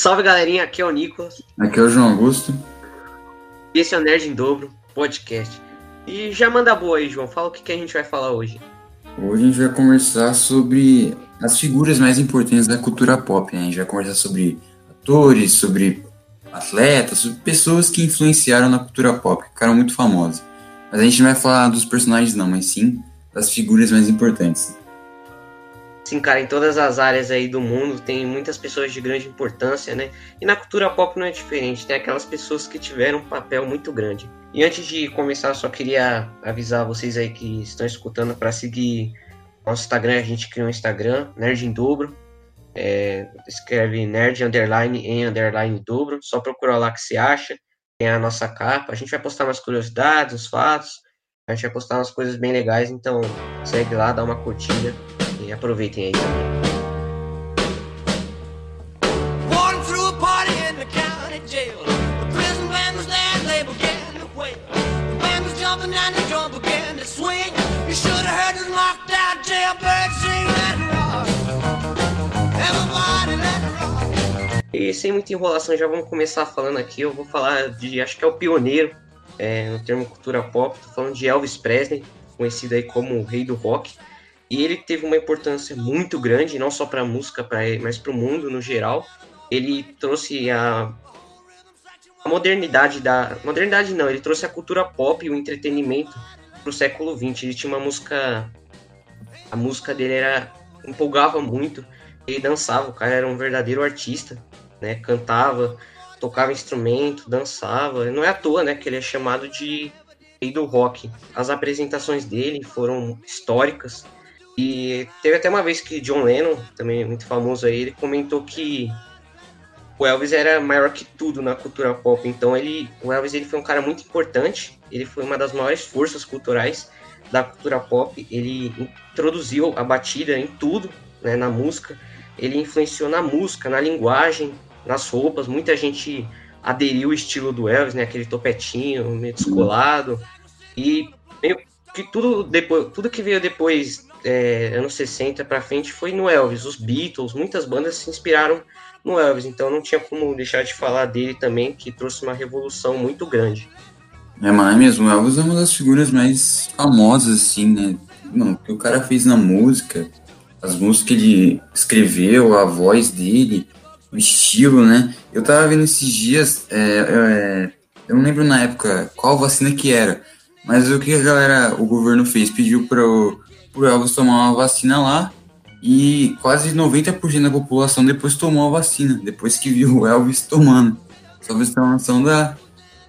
Salve galerinha, aqui é o Nicolas. Aqui é o João Augusto. E esse é o Nerd em Dobro podcast. E já manda boa aí, João. Fala o que, que a gente vai falar hoje. Hoje a gente vai conversar sobre as figuras mais importantes da cultura pop. Né? A gente vai conversar sobre atores, sobre atletas, sobre pessoas que influenciaram na cultura pop, que ficaram muito famosas. Mas a gente não vai falar dos personagens não, mas sim das figuras mais importantes. Sim, cara, em todas as áreas aí do mundo tem muitas pessoas de grande importância, né? E na cultura pop não é diferente, tem aquelas pessoas que tiveram um papel muito grande. E antes de começar, só queria avisar vocês aí que estão escutando para seguir nosso Instagram, a gente criou um Instagram, Nerd em Dobro. É, escreve Nerd Underline em Underline Dobro, só procurar lá que você acha. Tem a nossa capa, a gente vai postar umas curiosidades, uns fatos, a gente vai postar umas coisas bem legais, então segue lá, dá uma curtida aproveitem aí. E sem muita enrolação, já vamos começar falando aqui. Eu vou falar de, acho que é o pioneiro é, no termo cultura pop. Tô falando de Elvis Presley, conhecido aí como o rei do rock. E ele teve uma importância muito grande, não só para a música, pra, mas para o mundo no geral. Ele trouxe a, a modernidade da. Modernidade não, ele trouxe a cultura pop e o entretenimento para o século XX. Ele tinha uma música. A música dele era. empolgava muito. Ele dançava, o cara era um verdadeiro artista, né? Cantava, tocava instrumento, dançava. Não é à toa, né, que ele é chamado de rei do rock. As apresentações dele foram históricas e teve até uma vez que John Lennon, também muito famoso aí, ele comentou que o Elvis era maior que tudo na cultura pop. Então ele, o Elvis ele foi um cara muito importante. Ele foi uma das maiores forças culturais da cultura pop. Ele introduziu a batida em tudo, né, na música. Ele influenciou na música, na linguagem, nas roupas. Muita gente aderiu o estilo do Elvis, né, aquele topetinho meio descolado. E meio que tudo depois, tudo que veio depois é, anos 60 para frente foi no Elvis. Os Beatles, muitas bandas se inspiraram no Elvis, então não tinha como deixar de falar dele também, que trouxe uma revolução muito grande. É, mas é mesmo, o Elvis é uma das figuras mais famosas, assim, né? Não, o que o cara fez na música, as músicas que ele escreveu, a voz dele, o estilo, né? Eu tava vendo esses dias, é, é, eu não lembro na época qual vacina que era, mas o que a galera, o governo fez, pediu para pro Elvis tomar uma vacina lá e quase 90% da população depois tomou a vacina, depois que viu o Elvis tomando. Só você ter uma noção da,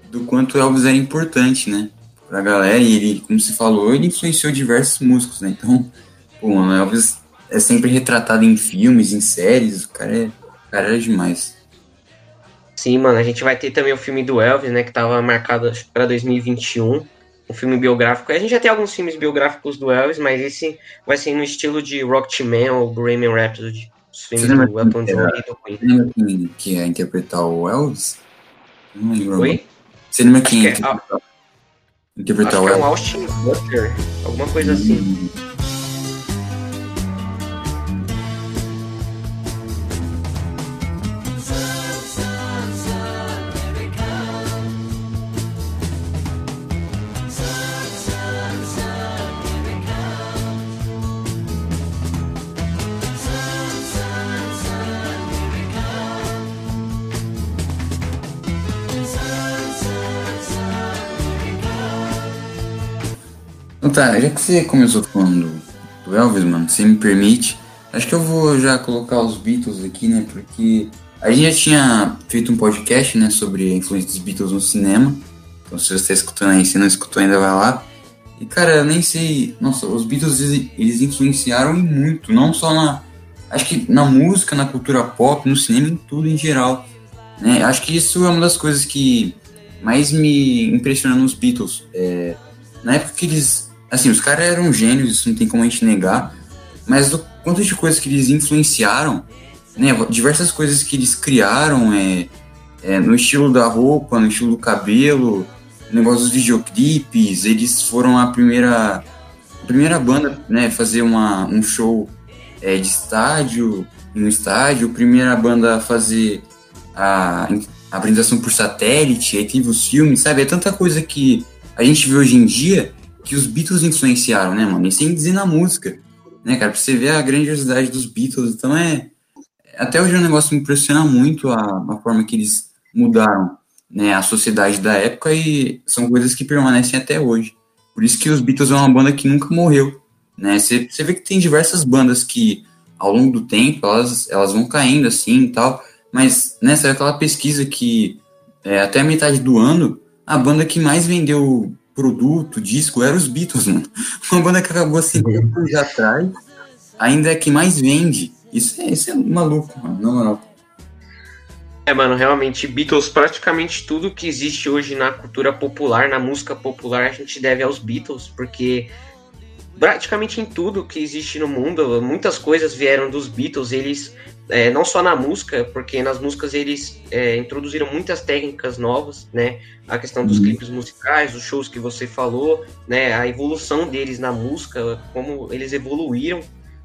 do quanto o Elvis era importante, né? Pra galera, e ele, como se falou, ele influenciou diversos músicos, né? Então, pô, mano, o Elvis é sempre retratado em filmes, em séries, o cara, é, o cara era demais. Sim, mano, a gente vai ter também o filme do Elvis, né, que tava marcado para 2021 um filme biográfico. A gente já tem alguns filmes biográficos do Elvis, mas esse vai ser no estilo de Rocketman ou Bohemian Rhapsody. Os filmes do Elton John e do Queen. Você lembra quem que ia interpretar o Elvis? Não lembro. Oi? Você lembra quem ia é interpretar, é, interpretar o Elvis? É um Austin Butler, alguma coisa assim. Tá, já que você começou falando do Elvis, mano, se me permite, acho que eu vou já colocar os Beatles aqui, né? Porque a gente já tinha feito um podcast, né, sobre a influência dos Beatles no cinema. Então, se você está escutando aí, se não escutou ainda, vai lá. E, cara, eu nem sei. Nossa, os Beatles eles influenciaram muito, não só na. Acho que na música, na cultura pop, no cinema, em tudo em geral. Né? Acho que isso é uma das coisas que mais me impressiona nos Beatles. É, na época que eles Assim, os caras eram gênios, isso não tem como a gente negar, mas o quanto de coisas que eles influenciaram, né? Diversas coisas que eles criaram, é, é, no estilo da roupa, no estilo do cabelo, negócio dos videoclipes, eles foram a primeira, a primeira banda, né? Fazer uma, um show é, de estádio, em um estádio, primeira banda a fazer a, a apresentação por satélite, aí teve os filmes, sabe? É tanta coisa que a gente vê hoje em dia que os Beatles influenciaram, né, mano? E sem dizer na música, né, cara? Pra você ver a grandiosidade dos Beatles. Então é. Até hoje é um negócio que me impressiona muito a, a forma que eles mudaram né, a sociedade da época e são coisas que permanecem até hoje. Por isso que os Beatles é uma banda que nunca morreu. Né? Você, vê que tem diversas bandas que, ao longo do tempo, elas, elas vão caindo assim e tal, mas nessa é aquela pesquisa que é, até a metade do ano, a banda que mais vendeu produto, disco, era os Beatles, mano. Uma banda que acabou assim anos atrás, ainda é que mais vende. Isso é, isso é maluco, mano, na moral. É, mano, realmente, Beatles, praticamente tudo que existe hoje na cultura popular, na música popular, a gente deve aos Beatles, porque praticamente em tudo que existe no mundo, muitas coisas vieram dos Beatles, eles, é, não só na música, porque nas músicas eles é, introduziram muitas técnicas novas, né, a questão dos uhum. clipes musicais, os shows que você falou, né, a evolução deles na música, como eles evoluíram,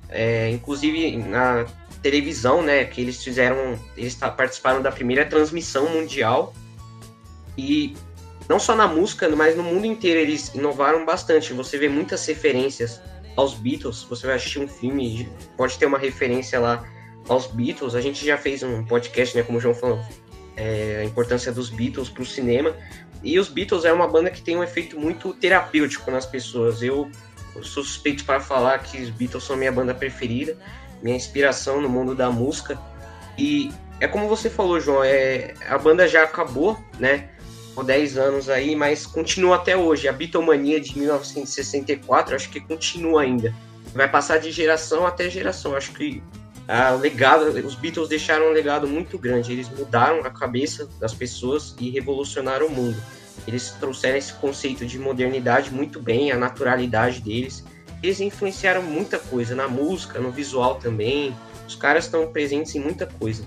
é, inclusive na televisão, né? Que eles fizeram, eles participaram da primeira transmissão mundial e não só na música, mas no mundo inteiro eles inovaram bastante. Você vê muitas referências aos Beatles. Você vai assistir um filme, pode ter uma referência lá aos Beatles. A gente já fez um podcast, né? Como o João falou, é, a importância dos Beatles para o cinema. E os Beatles é uma banda que tem um efeito muito terapêutico nas pessoas. Eu sou suspeito para falar que os Beatles são minha banda preferida minha inspiração no mundo da música. E é como você falou, João, é, a banda já acabou, né? Por 10 anos aí, mas continua até hoje. A Beatlemania de 1964, acho que continua ainda. Vai passar de geração até geração. Acho que a legado, os Beatles deixaram um legado muito grande. Eles mudaram a cabeça das pessoas e revolucionaram o mundo. Eles trouxeram esse conceito de modernidade muito bem, a naturalidade deles eles influenciaram muita coisa na música, no visual também. Os caras estão presentes em muita coisa.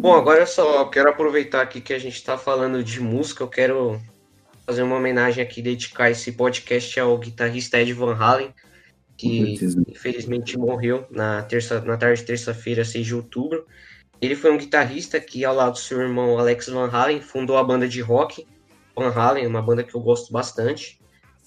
Bom, agora eu só quero aproveitar aqui que a gente está falando de música, eu quero fazer uma homenagem aqui, dedicar esse podcast ao guitarrista Ed Van Halen, que infelizmente morreu na, terça, na tarde de terça-feira, 6 de outubro. Ele foi um guitarrista que, ao lado do seu irmão Alex Van Halen, fundou a banda de rock Van Halen, uma banda que eu gosto bastante.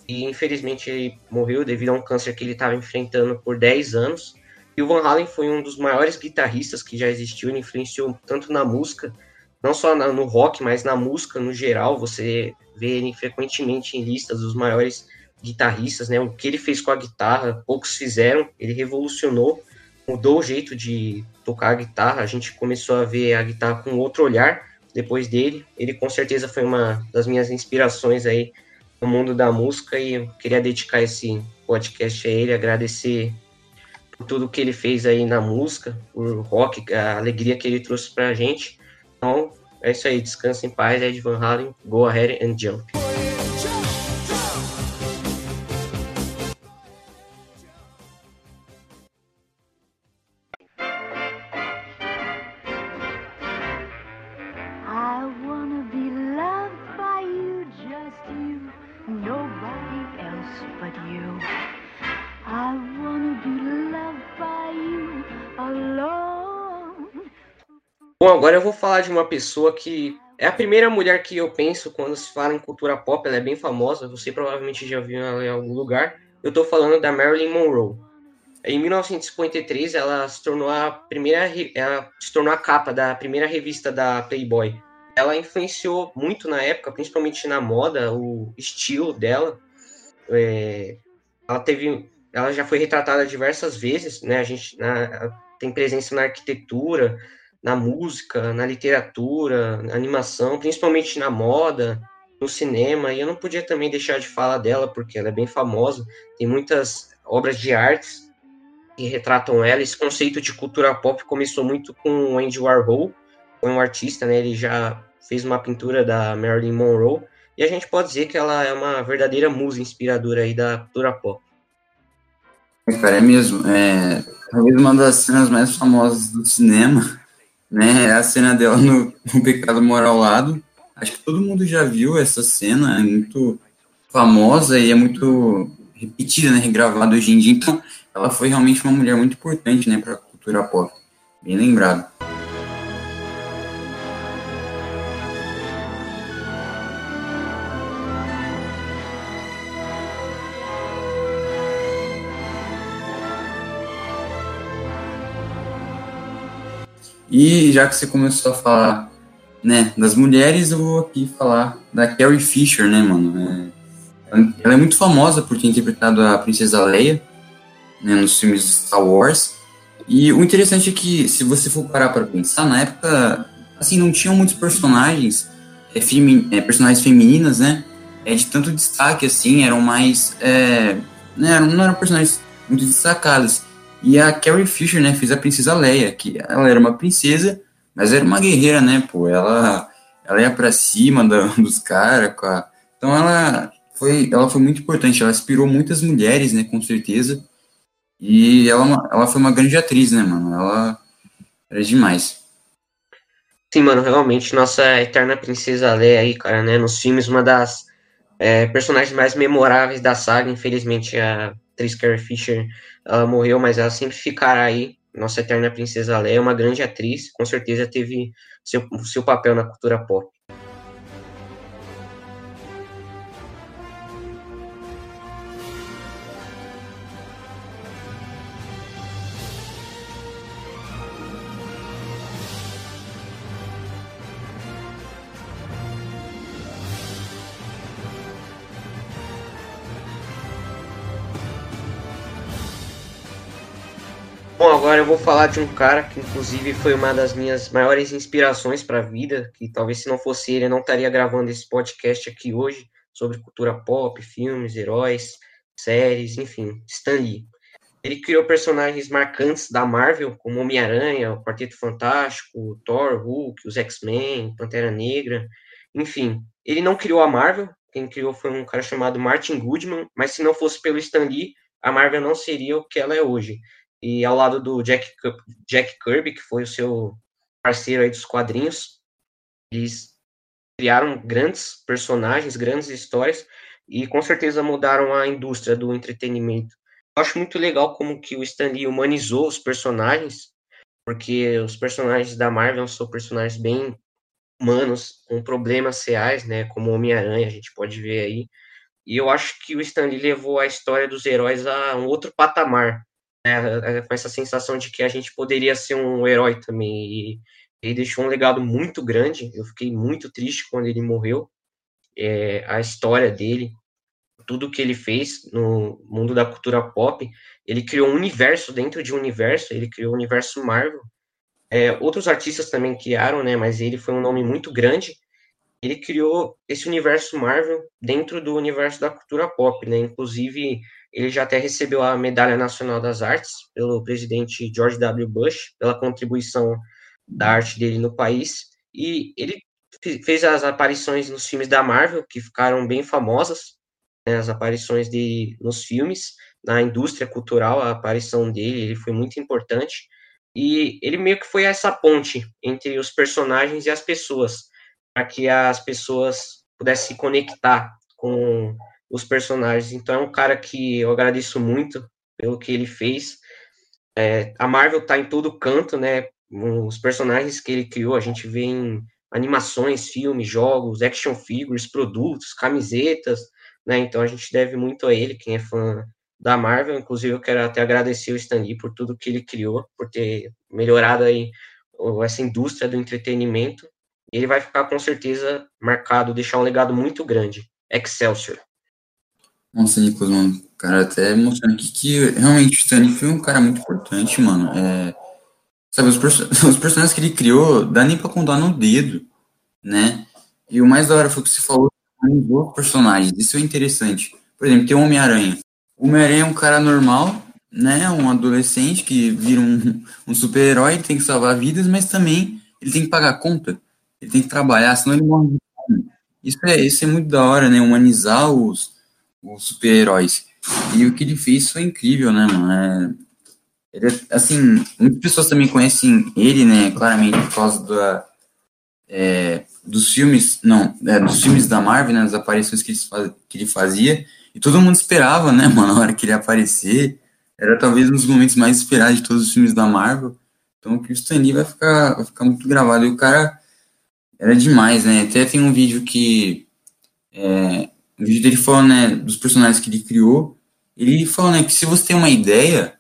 E infelizmente ele morreu devido a um câncer que ele estava enfrentando por 10 anos. E o Van Halen foi um dos maiores guitarristas que já existiu, ele influenciou tanto na música, não só no rock, mas na música no geral. Você vê ele frequentemente em listas dos maiores guitarristas, né? O que ele fez com a guitarra, poucos fizeram, ele revolucionou, mudou o jeito de tocar a guitarra, a gente começou a ver a guitarra com outro olhar depois dele. Ele com certeza foi uma das minhas inspirações aí no mundo da música e eu queria dedicar esse podcast a ele, agradecer por tudo que ele fez aí na música, por rock, a alegria que ele trouxe pra gente. Então, é isso aí, descansa em paz, Ed Van Halen, go ahead and jump. Agora eu vou falar de uma pessoa que é a primeira mulher que eu penso quando se fala em cultura pop, ela é bem famosa, você provavelmente já viu ela em algum lugar. Eu estou falando da Marilyn Monroe. Em 1953, ela se tornou a primeira, ela se tornou a capa da primeira revista da Playboy. Ela influenciou muito na época, principalmente na moda, o estilo dela. É, ela teve, ela já foi retratada diversas vezes, né? A gente na, tem presença na arquitetura, na música, na literatura, na animação, principalmente na moda, no cinema, e eu não podia também deixar de falar dela, porque ela é bem famosa, tem muitas obras de artes que retratam ela. Esse conceito de cultura pop começou muito com o Andy Warhol, foi um artista, né? Ele já fez uma pintura da Marilyn Monroe, e a gente pode dizer que ela é uma verdadeira musa inspiradora aí da cultura pop. Cara, é mesmo. É talvez uma das cenas mais famosas do cinema né? É a cena dela no, no Pecado Moral Lado. Acho que todo mundo já viu essa cena, é muito famosa e é muito repetida, né? Regravada hoje em dia. Então, ela foi realmente uma mulher muito importante, né, para a cultura pop. Bem lembrado. E já que você começou a falar né, das mulheres, eu vou aqui falar da Carrie Fisher, né, mano? É, ela é muito famosa por ter interpretado a Princesa Leia né, nos filmes Star Wars. E o interessante é que, se você for parar para pensar, na época, assim, não tinham muitos personagens, é, femi é, personagens femininas, né? É, de tanto destaque, assim, eram mais. É, né, não eram personagens muito destacadas. E a Carrie Fisher, né, fez a Princesa Leia, que ela era uma princesa, mas era uma guerreira, né, pô? Ela, ela ia pra cima da, dos caras. A... Então ela foi, ela foi muito importante, ela inspirou muitas mulheres, né, com certeza. E ela, é ela foi uma grande atriz, né, mano? Ela era demais. Sim, mano, realmente, nossa eterna princesa Leia aí, cara, né, nos filmes, uma das é, personagens mais memoráveis da saga, infelizmente a atriz Carrie Fisher, ela morreu, mas ela sempre ficará aí. Nossa eterna princesa Leia é uma grande atriz, com certeza teve seu, seu papel na cultura pop. Bom, agora eu vou falar de um cara que, inclusive, foi uma das minhas maiores inspirações para a vida, que talvez se não fosse ele, eu não estaria gravando esse podcast aqui hoje sobre cultura pop, filmes, heróis, séries, enfim, Stan Lee. Ele criou personagens marcantes da Marvel, como Homem-Aranha, o Quarteto Fantástico, Thor, Hulk, os X-Men, Pantera Negra, enfim. Ele não criou a Marvel, quem criou foi um cara chamado Martin Goodman, mas se não fosse pelo Stan Lee, a Marvel não seria o que ela é hoje. E ao lado do Jack, Jack Kirby, que foi o seu parceiro aí dos quadrinhos, eles criaram grandes personagens, grandes histórias e com certeza mudaram a indústria do entretenimento. Eu acho muito legal como que o Stan Lee humanizou os personagens, porque os personagens da Marvel são personagens bem humanos, com problemas reais, né, como Homem-Aranha, a gente pode ver aí. E eu acho que o Stan Lee levou a história dos heróis a um outro patamar, né, com essa sensação de que a gente poderia ser um herói também. E ele deixou um legado muito grande. Eu fiquei muito triste quando ele morreu. É, a história dele, tudo que ele fez no mundo da cultura pop, ele criou um universo dentro de um universo. Ele criou o universo Marvel. É, outros artistas também criaram, né? Mas ele foi um nome muito grande. Ele criou esse universo Marvel dentro do universo da cultura pop, né? Inclusive ele já até recebeu a Medalha Nacional das Artes pelo presidente George W. Bush, pela contribuição da arte dele no país. E ele fez as aparições nos filmes da Marvel, que ficaram bem famosas, né, as aparições de nos filmes, na indústria cultural, a aparição dele, ele foi muito importante. E ele meio que foi essa ponte entre os personagens e as pessoas, para que as pessoas pudessem se conectar com os personagens. Então é um cara que eu agradeço muito pelo que ele fez. É, a Marvel tá em todo canto, né? Os personagens que ele criou, a gente vê em animações, filmes, jogos, action figures, produtos, camisetas, né? Então a gente deve muito a ele, quem é fã da Marvel. Inclusive eu quero até agradecer o Stan Lee por tudo que ele criou, por ter melhorado aí essa indústria do entretenimento. Ele vai ficar com certeza marcado, deixar um legado muito grande. Excelsior. Nossa, Nicolas, mano, cara, até emociona aqui que realmente o Stanley foi um cara muito importante, mano. É, sabe, os, os personagens que ele criou, dá nem pra contar no dedo, né? E o mais da hora foi que você falou, os personagens, isso é interessante. Por exemplo, tem o Homem-Aranha. O Homem-Aranha é um cara normal, né? Um adolescente que vira um, um super-herói, tem que salvar vidas, mas também ele tem que pagar conta, ele tem que trabalhar, senão ele morre de fome. Isso é, isso é muito da hora, né? Humanizar os, os super-heróis. E o que ele fez foi incrível, né, mano? É... Ele, assim, muitas pessoas também conhecem ele, né, claramente por causa da, é, dos filmes, não, é, dos filmes da Marvel, né, das aparições que ele, faz, que ele fazia, e todo mundo esperava, né, mano, na hora que ele aparecer, era talvez um dos momentos mais esperados de todos os filmes da Marvel, então o Stan Lee vai ficar, vai ficar muito gravado, e o cara era demais, né, até tem um vídeo que, é, um vídeo dele falando, né, dos personagens que ele criou, ele falou, né, que se você tem uma ideia,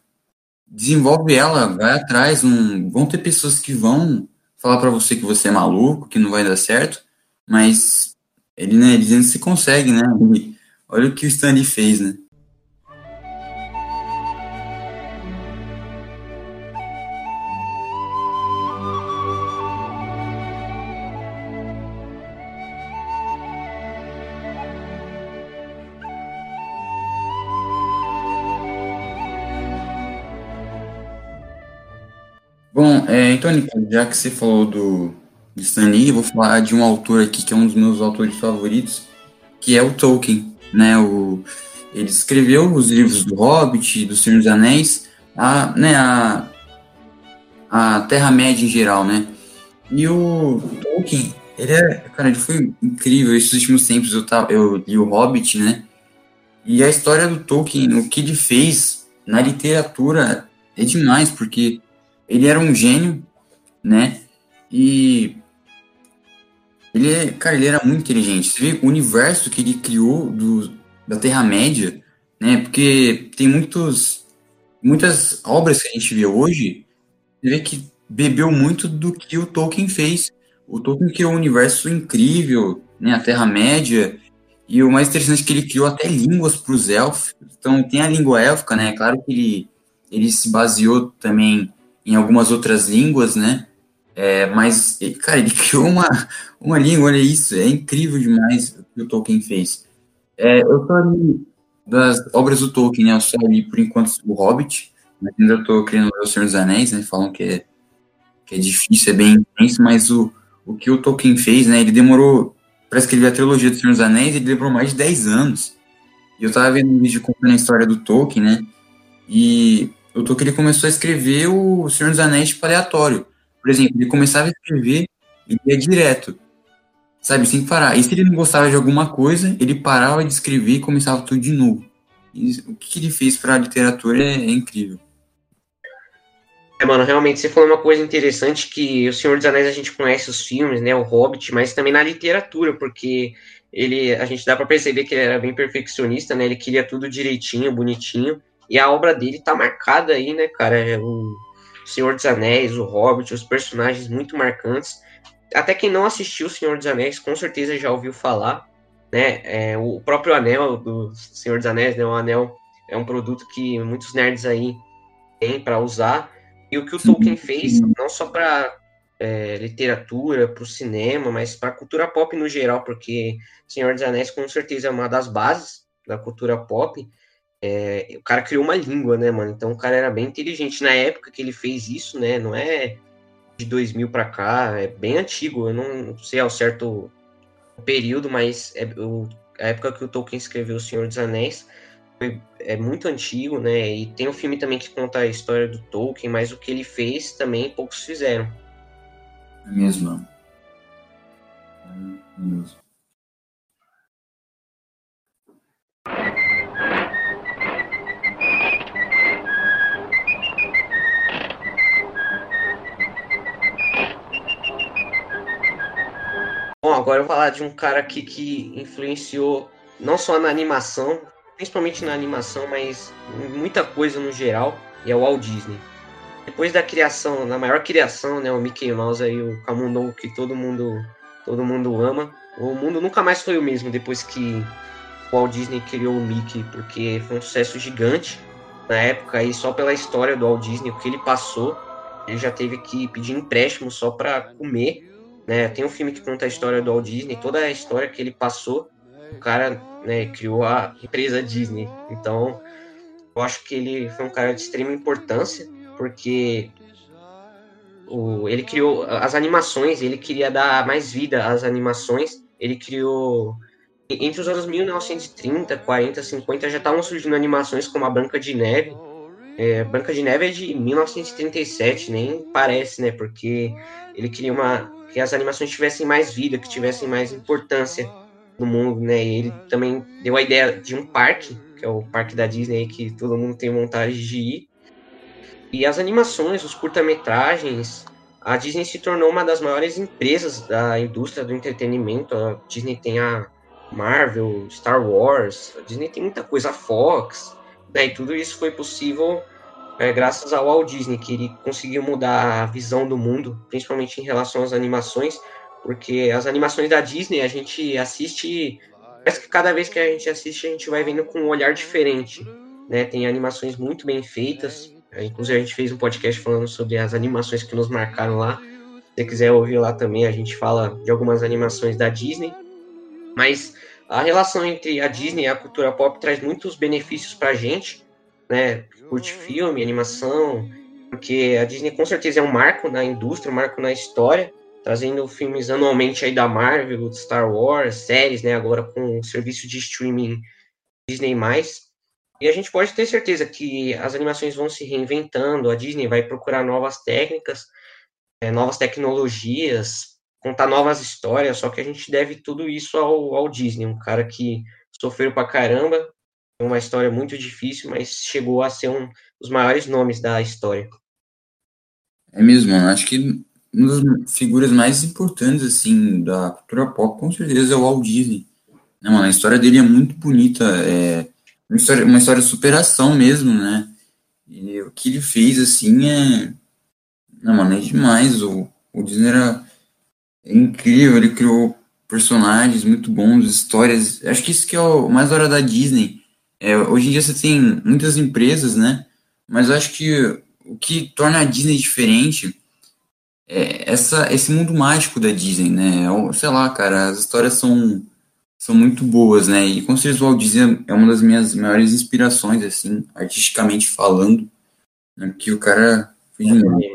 desenvolve ela, vai atrás. Vão ter pessoas que vão falar para você que você é maluco, que não vai dar certo, mas ele, né, dizendo que se consegue, né? olha o que o Stanley fez, né? Bom, é, então, já que você falou do, Stan Lee, eu vou falar de um autor aqui que é um dos meus autores favoritos, que é o Tolkien, né? O, ele escreveu os livros do Hobbit, do Senhor dos Anéis, a, né, a, a Terra-média em geral, né? E o Tolkien, ele é, cara, ele foi incrível. Esses últimos tempos eu, tava, eu li o Hobbit, né? E a história do Tolkien, o que ele fez na literatura é demais, porque ele era um gênio, né? E ele é, cara, ele era muito inteligente. Você vê o universo que ele criou do, da Terra-média, né? Porque tem muitos, muitas obras que a gente vê hoje, você vê que bebeu muito do que o Tolkien fez. O Tolkien criou um universo incrível, né? A Terra-média. E o mais interessante é que ele criou até línguas para os elfos. Então tem a língua élfica, né? Claro que ele, ele se baseou também em algumas outras línguas, né? É, mas, cara, ele criou uma, uma língua, olha isso, é incrível demais o que o Tolkien fez. É, eu só li das obras do Tolkien, né? Eu só li, por enquanto, o Hobbit, mas ainda estou querendo ler O Senhor dos Anéis, né? Falam que é, que é difícil, é bem intenso, mas o, o que o Tolkien fez, né? Ele demorou, para escrever a trilogia do Senhor dos Anéis, ele demorou mais de 10 anos. E eu tava vendo um vídeo contando a história do Tolkien, né? E o Tolkien ele começou a escrever o Senhor dos Anéis tipo aleatório. Por exemplo, ele começava a escrever e ia direto, sabe, sem parar. E se ele não gostava de alguma coisa, ele parava de escrever e começava tudo de novo. E o que ele fez para a literatura é, é, incrível. É, mano, realmente você falou uma coisa interessante que o Senhor dos Anéis a gente conhece os filmes, né, o Hobbit, mas também na literatura, porque ele, a gente dá para perceber que ele era bem perfeccionista, né? Ele queria tudo direitinho, bonitinho. E a obra dele tá marcada aí, né, cara? É o Senhor dos Anéis, o Hobbit, os personagens muito marcantes. Até quem não assistiu o Senhor dos Anéis, com certeza já ouviu falar, né? É, o próprio anel do Senhor dos Anéis, né? O anel é um produto que muitos nerds aí têm para usar. E o que o Tolkien fez, não só para é, literatura, para o cinema, mas para a cultura pop no geral, porque Senhor dos Anéis com certeza é uma das bases da cultura pop. É, o cara criou uma língua, né, mano? Então o cara era bem inteligente na época que ele fez isso, né? Não é de 2000 para cá, é bem antigo. Eu não sei ao certo o período, mas é, o, a época que o Tolkien escreveu O Senhor dos Anéis foi, é muito antigo, né? E tem um filme também que conta a história do Tolkien, mas o que ele fez também poucos fizeram. É mesmo. É mesmo. Bom, agora eu vou falar de um cara aqui que influenciou não só na animação, principalmente na animação, mas muita coisa no geral, e é o Walt Disney. Depois da criação, na maior criação, né, o Mickey Mouse aí, o Camundongo que todo mundo, todo mundo ama, o mundo nunca mais foi o mesmo depois que o Walt Disney criou o Mickey, porque foi um sucesso gigante. Na época aí só pela história do Walt Disney, o que ele passou, ele já teve que pedir empréstimo só para comer né? Tem um filme que conta a história do Walt Disney, toda a história que ele passou, o cara né, criou a empresa Disney. Então, eu acho que ele foi um cara de extrema importância, porque o, ele criou as animações, ele queria dar mais vida às animações, ele criou entre os anos 1930, 40, 50 já estavam surgindo animações como a Branca de Neve, é, Branca de Neve é de 1937, nem parece, né? Porque ele queria uma que as animações tivessem mais vida, que tivessem mais importância no mundo, né? E ele também deu a ideia de um parque, que é o parque da Disney, que todo mundo tem vontade de ir. E as animações, os curta-metragens, a Disney se tornou uma das maiores empresas da indústria do entretenimento. A Disney tem a Marvel, Star Wars, a Disney tem muita coisa, a Fox, né? E tudo isso foi possível é, graças ao Walt Disney, que ele conseguiu mudar a visão do mundo, principalmente em relação às animações, porque as animações da Disney a gente assiste, parece que cada vez que a gente assiste a gente vai vendo com um olhar diferente, né? Tem animações muito bem feitas, Inclusive, a gente fez um podcast falando sobre as animações que nos marcaram lá. Se você quiser ouvir lá também, a gente fala de algumas animações da Disney. Mas a relação entre a Disney e a cultura pop traz muitos benefícios para a gente, né? Curte filme, animação, porque a Disney com certeza é um marco na indústria, um marco na história, trazendo filmes anualmente aí da Marvel, Star Wars, séries, né? Agora com o serviço de streaming Disney+. E a gente pode ter certeza que as animações vão se reinventando, a Disney vai procurar novas técnicas, é, novas tecnologias, contar novas histórias, só que a gente deve tudo isso ao, ao Disney, um cara que sofreu pra caramba, uma história muito difícil, mas chegou a ser um dos maiores nomes da história. É mesmo, mano. Acho que uma das figuras mais importantes, assim, da cultura pop, com certeza, é o Walt Disney. Não, mano, a história dele é muito bonita, é uma história, uma história de superação mesmo, né? E o que ele fez, assim, é. Não, mano, é demais. O, o Disney era incrível, ele criou personagens muito bons, histórias. Acho que isso que é o mais hora da Disney. É, hoje em dia você tem muitas empresas, né? Mas eu acho que o que torna a Disney diferente é essa, esse mundo mágico da Disney, né? É sei lá, cara, as histórias são são muito boas, né? E com certeza o Walt Disney é uma das minhas maiores inspirações, assim, artisticamente falando, né? Que o cara foi demais.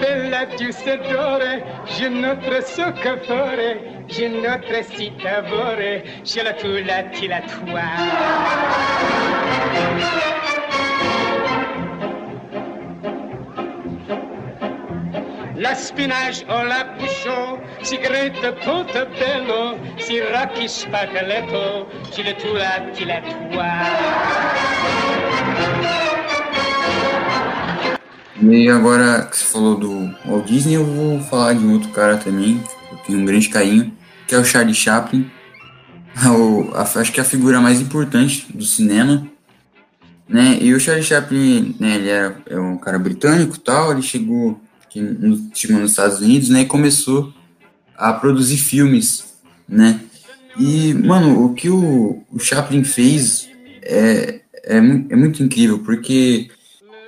Bella tu s'adore, je notre ce que je notre si t'avore, je la tu la ti la toi. La spinage o la bouchon, si grette pote bello, si racchi spacaletto, je le tu la ti la toi. E agora que você falou do Walt Disney, eu vou falar de um outro cara também, que eu tenho um grande carinho, que é o Charlie Chaplin. O, a, acho que é a figura mais importante do cinema. Né? E o Charlie Chaplin, né, ele é, é um cara britânico tal, ele chegou que chegou nos Estados Unidos, né, e começou a produzir filmes, né? E, mano, o que o, o Chaplin fez é, é, é muito incrível, porque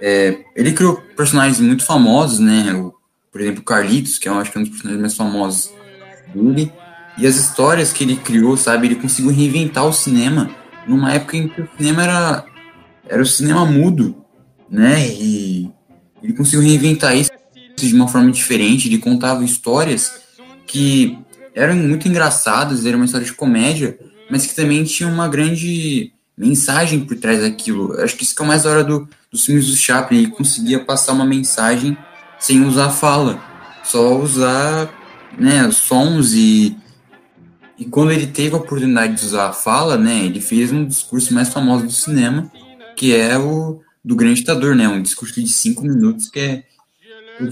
é, ele criou personagens muito famosos, né? O, por exemplo, Carlitos, que eu acho que é um dos personagens mais famosos dele, e as histórias que ele criou, sabe? Ele conseguiu reinventar o cinema numa época em que o cinema era, era o cinema mudo, né? E ele conseguiu reinventar isso de uma forma diferente, ele contava histórias que eram muito engraçadas, era uma história de comédia, mas que também tinha uma grande mensagem por trás daquilo. Acho que isso que é mais da hora do, dos filmes do Chaplin, ele conseguia passar uma mensagem sem usar fala, só usar né, sons e e quando ele teve a oportunidade de usar a fala, né, ele fez um discurso mais famoso do cinema, que é o do Grande Ditador, né, um discurso de cinco minutos que é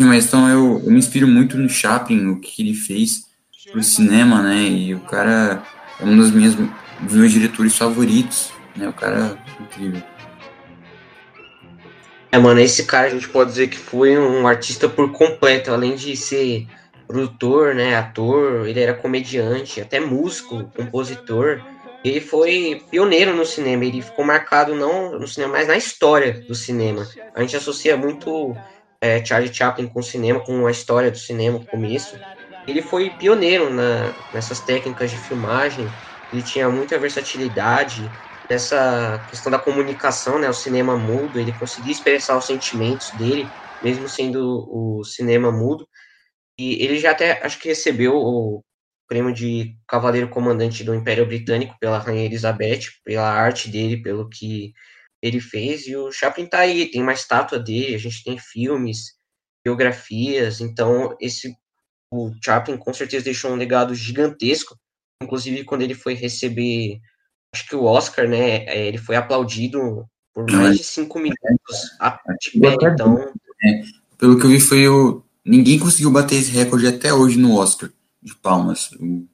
mas então eu, eu me inspiro muito no Chaplin, o que ele fez pro cinema, né? E o cara é um dos, minhas, dos meus diretores favoritos, né? O cara é incrível. É, mano, esse cara a gente pode dizer que foi um artista por completo, além de ser produtor, né, ator, ele era comediante, até músico, compositor. Ele foi pioneiro no cinema, ele ficou marcado não no cinema, mas na história do cinema. A gente associa muito é, Charlie Chaplin com o cinema, com a história do cinema, o começo. Ele foi pioneiro na, nessas técnicas de filmagem, ele tinha muita versatilidade nessa questão da comunicação, né, o cinema mudo, ele conseguia expressar os sentimentos dele, mesmo sendo o cinema mudo. E ele já até, acho que recebeu o prêmio de Cavaleiro Comandante do Império Britânico pela Rainha Elizabeth, pela arte dele, pelo que ele fez, e o Chaplin tá aí, tem uma estátua dele, a gente tem filmes, biografias, então esse o Chaplin com certeza deixou um legado gigantesco, inclusive quando ele foi receber, acho que o Oscar, né, é, ele foi aplaudido por mais de cinco minutos a de pé, então... É, pelo que eu vi foi o... Ninguém conseguiu bater esse recorde até hoje no Oscar de palmas. O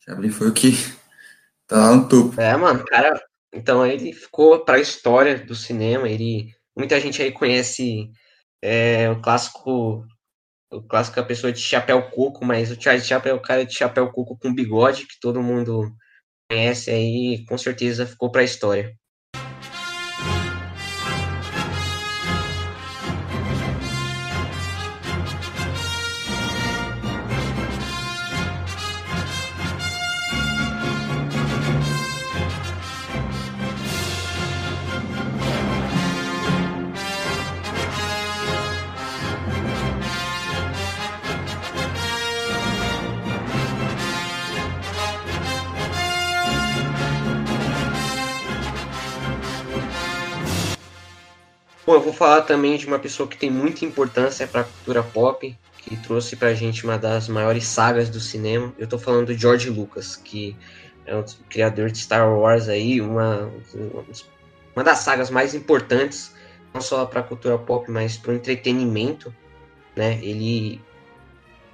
Chaplin foi o que tá no topo. É, mano, cara, então ele ficou para a história do cinema. Ele, muita gente aí conhece é, o clássico, o clássico a pessoa de chapéu coco, mas o Charles Chaplin é o cara de chapéu coco com bigode que todo mundo conhece aí, com certeza ficou para a história. Falar também de uma pessoa que tem muita importância para a cultura pop, que trouxe para a gente uma das maiores sagas do cinema. Eu estou falando do George Lucas, que é o criador de Star Wars aí, uma, uma das sagas mais importantes, não só para a cultura pop, mas para o entretenimento, né? Ele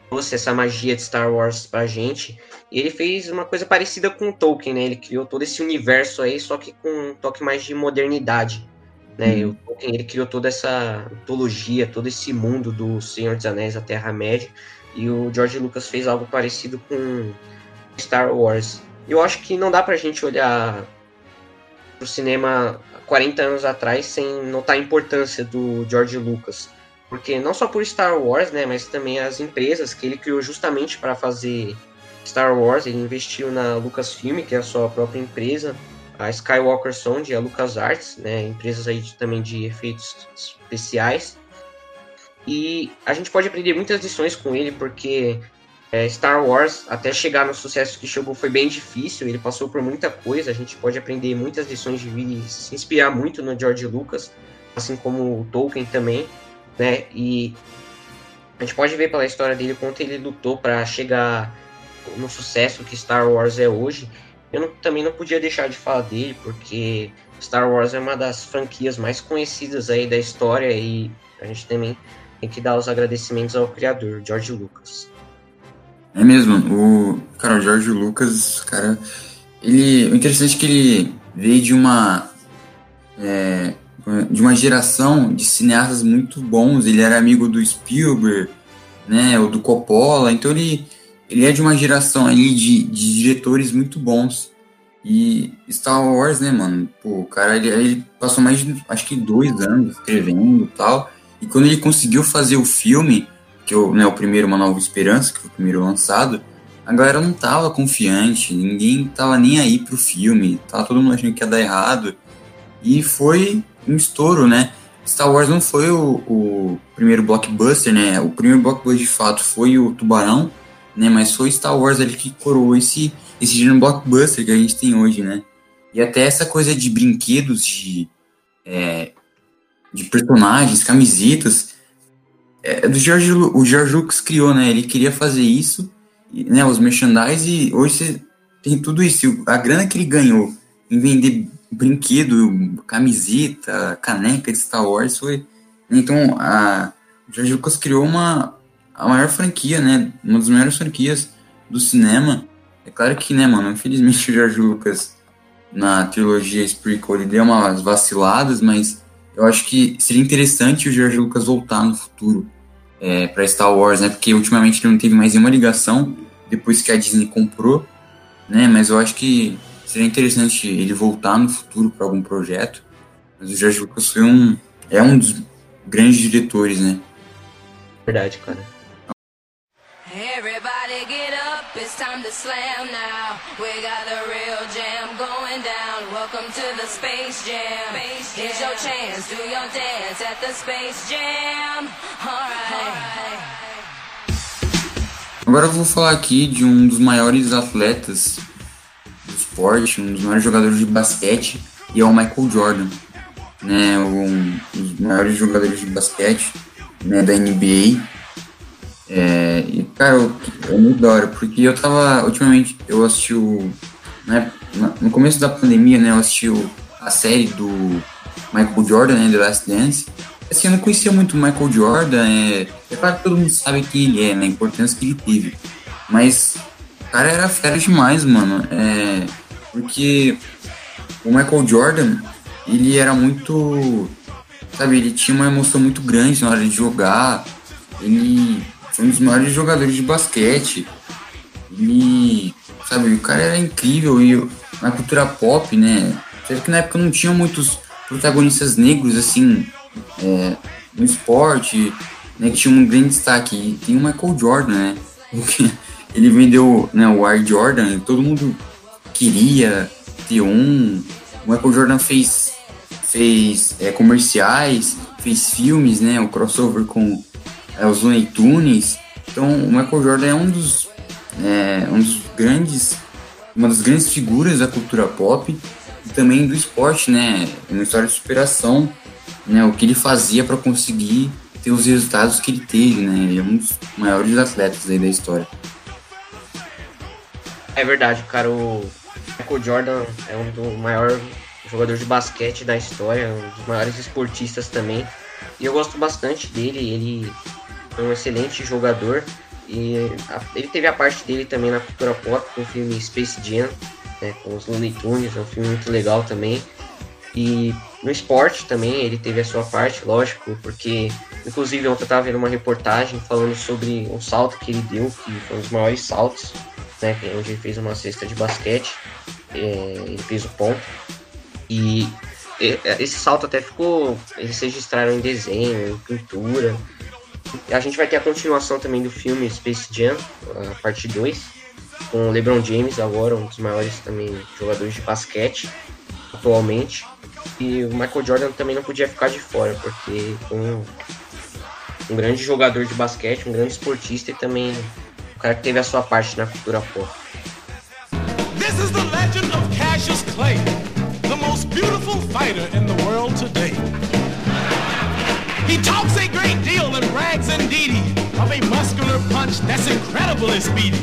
trouxe essa magia de Star Wars pra gente. E ele fez uma coisa parecida com o Tolkien, né? Ele criou todo esse universo aí, só que com um toque mais de modernidade. Né? Uhum. O Tolkien ele criou toda essa mitologia, todo esse mundo do Senhor dos Anéis, a Terra-média, e o George Lucas fez algo parecido com Star Wars. Eu acho que não dá pra gente olhar pro cinema 40 anos atrás sem notar a importância do George Lucas. Porque não só por Star Wars, né, mas também as empresas que ele criou justamente para fazer Star Wars, ele investiu na Lucasfilm, que é a sua própria empresa, a Skywalker Sound, a LucasArts, né, empresas aí de, também de efeitos especiais. E a gente pode aprender muitas lições com ele, porque é, Star Wars, até chegar no sucesso que chegou, foi bem difícil. Ele passou por muita coisa. A gente pode aprender muitas lições de vida e se inspirar muito no George Lucas, assim como o Tolkien também, né? E a gente pode ver pela história dele quanto ele lutou para chegar no sucesso que Star Wars é hoje eu não, também não podia deixar de falar dele, porque Star Wars é uma das franquias mais conhecidas aí da história e a gente também tem que dar os agradecimentos ao criador, George Lucas. É mesmo, o cara, o George Lucas, cara, ele, o interessante é que ele veio de uma é, de uma geração de cineastas muito bons. Ele era amigo do Spielberg, né, o do Coppola, então ele ele é de uma geração aí de, de diretores muito bons. E Star Wars, né, mano? Pô, o cara, ele, ele passou mais de, acho que dois anos escrevendo e tal. E quando ele conseguiu fazer o filme, que é o, né, o primeiro Uma Nova Esperança, que foi o primeiro lançado, a galera não tava confiante, ninguém tava nem aí pro filme, tava todo mundo achando que ia dar errado. E foi um estouro, né? Star Wars não foi o, o primeiro blockbuster, né? O primeiro blockbuster de fato foi o Tubarão, né? Mas foi Star Wars ali que coroou esse, esse gênero blockbuster que a gente tem hoje, né? E até essa coisa de brinquedos, de, é, de personagens, camisetas, é, do George, o George Lucas criou, né? Ele queria fazer isso, né? Os merchandise, e hoje você tem tudo isso. A grana que ele ganhou em vender brinquedo, camiseta, caneca de Star Wars foi. Então, a, o George Lucas criou uma, a maior franquia, né? Uma das maiores franquias do cinema. É claro que, né, mano, infelizmente o George Lucas na trilogia Sprequel ele deu umas vaciladas, mas eu acho que seria interessante o George Lucas voltar no futuro é, para Star Wars, né? Porque ultimamente ele não teve mais nenhuma ligação depois que a Disney comprou, né? Mas eu acho que seria interessante ele voltar no futuro para algum projeto. Mas o George Lucas foi um é um dos grandes diretores, né? Verdade, cara. Everybody get up, it's time to slam now. We got the real jam going down. Welcome to the Space Jam. Space jam. Here's your chance, do your dance at the Space Jam. Alright. Agora eu vou falar aqui de um dos maiores atletas do esporte, um dos maiores jogadores de basquete, e é o Michael Jordan. né, um dos maiores jogadores de basquete né, da NBA. É, e, cara, é muito da hora, porque eu tava, ultimamente, eu assisti o, né, no começo da pandemia, né, eu assisti o, a série do Michael Jordan, né, The Last Dance, assim, eu não conhecia muito o Michael Jordan, é, é claro que todo mundo sabe quem ele é, né, a importância que ele teve, mas o cara era fera demais, mano, é, porque o Michael Jordan, ele era muito, sabe, ele tinha uma emoção muito grande na hora de jogar, ele foi um dos maiores jogadores de basquete, ele, sabe, o cara era incrível e na cultura pop, né, Teve que na época não tinha muitos protagonistas negros, assim, é, no esporte, né, que tinha um grande destaque. E tem o Michael Jordan, né? Ele vendeu né, o Air Jordan e todo mundo queria ter um. O Michael Jordan fez, fez é, comerciais, fez filmes, né? O crossover com é, os Looney Tunes. Então, o Michael Jordan é um dos, é, um dos grandes, uma das grandes figuras da cultura pop e também do esporte, né? Uma história de superação, né? O que ele fazia para conseguir ter os resultados que ele teve, né? Ele é um dos maiores atletas aí da história. É verdade, cara. O Michael Jordan é um dos maiores jogadores de basquete da história, um dos maiores esportistas também. E eu gosto bastante dele. Ele um excelente jogador. E ele teve a parte dele também na cultura pop com o filme Space Jam, né, com os Looney Tunes, é um filme muito legal também. E no esporte também ele teve a sua parte, lógico, porque inclusive ontem eu estava vendo uma reportagem falando sobre um salto que ele deu, que foi um dos maiores saltos, né, é onde ele fez uma cesta de basquete, é, ele fez o ponto. E esse salto até ficou, eles registraram em desenho, em pintura. A gente vai ter a continuação também do filme Space Jam, a parte 2, com o LeBron James agora, um dos maiores também jogadores de basquete atualmente. E o Michael Jordan também não podia ficar de fora, porque um, um grande jogador de basquete, um grande esportista e também um cara que teve a sua parte na cultura pop. This is the legend of Cassius Clay, the most beautiful fighter in the world today. He talks a great deal and brags indeedy of a muscular punch that's incredibly speedy.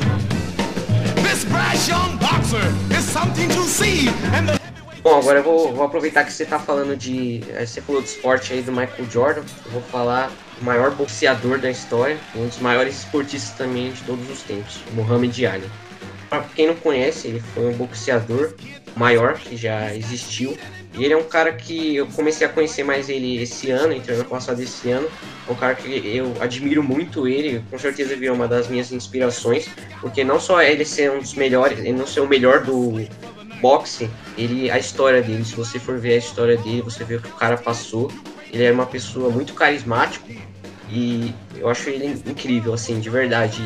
Bom, agora eu vou, vou, aproveitar que você está falando de. Eh, você falou do esporte aí do Michael Jordan. Eu vou falar do maior boxeador da história, um dos maiores esportistas também de todos os tempos, Muhammad Ali. Para quem não conhece, ele foi um boxeador maior que já existiu. E ele é um cara que eu comecei a conhecer mais ele esse ano, entre ano passado esse ano. É um cara que eu admiro muito ele, com certeza virou uma das minhas inspirações, porque não só ele ser um dos melhores, ele não ser o melhor do boxe, ele a história dele, se você for ver a história dele, você vê o que o cara passou. Ele era uma pessoa muito carismático e eu acho ele incrível, assim, de verdade.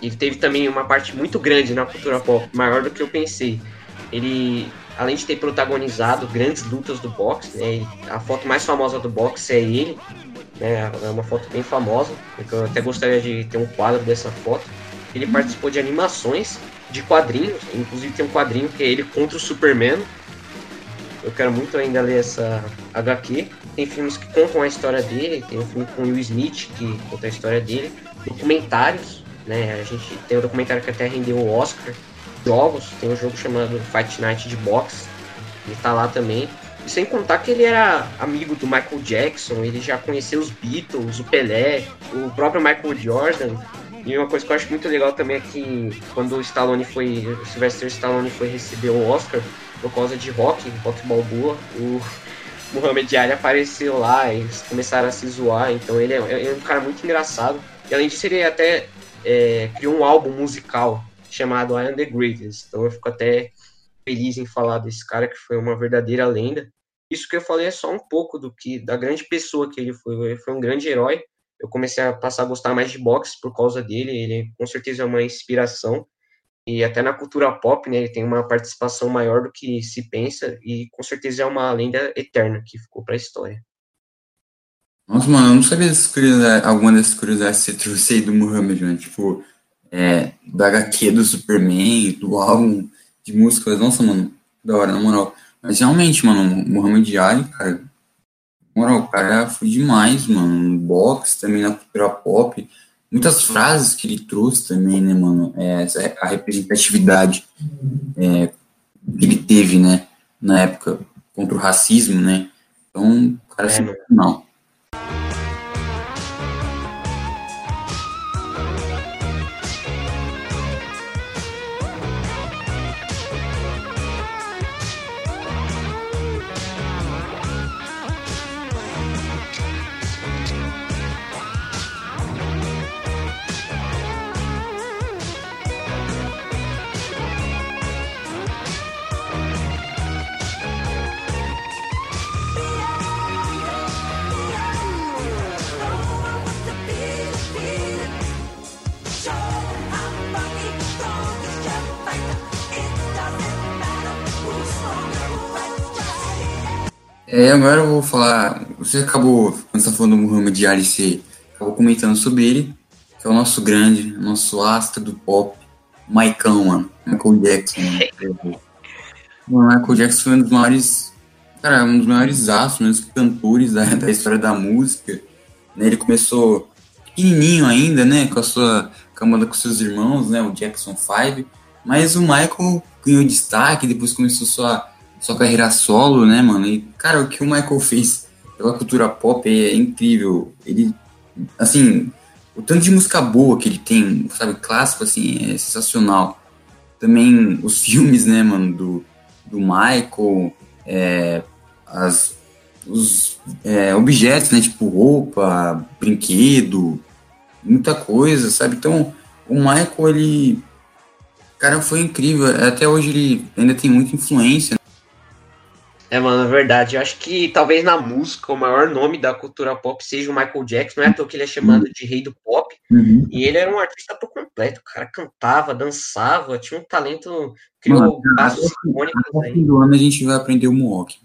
E ele teve também uma parte muito grande na cultura pop, maior do que eu pensei. Ele, além de ter protagonizado grandes lutas do boxe, né, a foto mais famosa do boxe é ele, né, é uma foto bem famosa, eu até gostaria de ter um quadro dessa foto. Ele participou de animações, de quadrinhos, inclusive tem um quadrinho que é ele contra o Superman. Eu quero muito ainda ler essa HQ. Tem filmes que contam a história dele, tem um filme com Will Smith que conta a história dele, documentários, né? A gente tem um documentário que até rendeu o Oscar, jogos, tem um jogo chamado Fight Night de boxe, ele tá lá também. E sem contar que ele era amigo do Michael Jackson, ele já conheceu os Beatles, o Pelé, o próprio Michael Jordan. E uma coisa que eu acho muito legal também é que quando o Stallone foi, o Sylvester Stallone foi receber o Oscar por causa de rock, rock balboa, o Muhammad Ali apareceu lá, eles começaram a se zoar, então ele é, é um cara muito engraçado. E além disso, ele até é, criou um álbum musical chamado I Am The Greatest. Então eu fico até feliz em falar desse cara que foi uma verdadeira lenda. Isso que eu falei é só um pouco do que da grande pessoa que ele foi. Ele foi um grande herói. Eu comecei a passar a gostar mais de boxe por causa dele. Ele com certeza é uma inspiração e até na cultura pop, né, ele tem uma participação maior do que se pensa e com certeza é uma lenda eterna que ficou para a história. Nossa, mano, eu não sabia dessas alguma dessas curiosidades que você trouxe aí do Muhammad, né? Tipo, é, da HQ do Superman, do álbum de músicas. Nossa, mano, da hora, na moral. Mas realmente, mano, Muhammad Ali, cara, Moral, o cara foi demais, mano. No box, também na cultura pop. Muitas frases que ele trouxe também, né, mano? É, essa, a representatividade é, que ele teve, né? Na época, contra o racismo, né? Então, o cara é, é sensacional. É, agora eu vou falar. Você acabou, quando você tá falando do Muhammad Ali, você acabou comentando sobre ele, que é o nosso grande, nosso astro do pop, Maicão, mano. Michael Jackson, mano. O Michael Jackson foi um dos maiores. Cara, um dos maiores astros, um cantores da, da história da música. Né? Ele começou pequenininho ainda, né? Com a sua camada com seus irmãos, né? O Jackson 5. Mas o Michael ganhou destaque, depois começou sua sua carreira solo, né, mano? E, cara, o que o Michael fez pela cultura pop é incrível. Ele, assim, o tanto de música boa que ele tem, sabe, clássico, assim, é sensacional. Também os filmes, né, mano, do, do Michael, é, as, os é, objetos, né, tipo roupa, brinquedo, muita coisa, sabe? Então, o Michael, ele, cara, foi incrível. Até hoje ele ainda tem muita influência é, mano, é verdade. Eu acho que talvez na música o maior nome da cultura pop seja o Michael Jackson, não é à toa que ele é chamado de rei do pop. Uhum. E ele era um artista por completo. O cara cantava, dançava, tinha um talento, criou passos icônicos aí. No fim do ano a gente vai aprender o Moonwalk.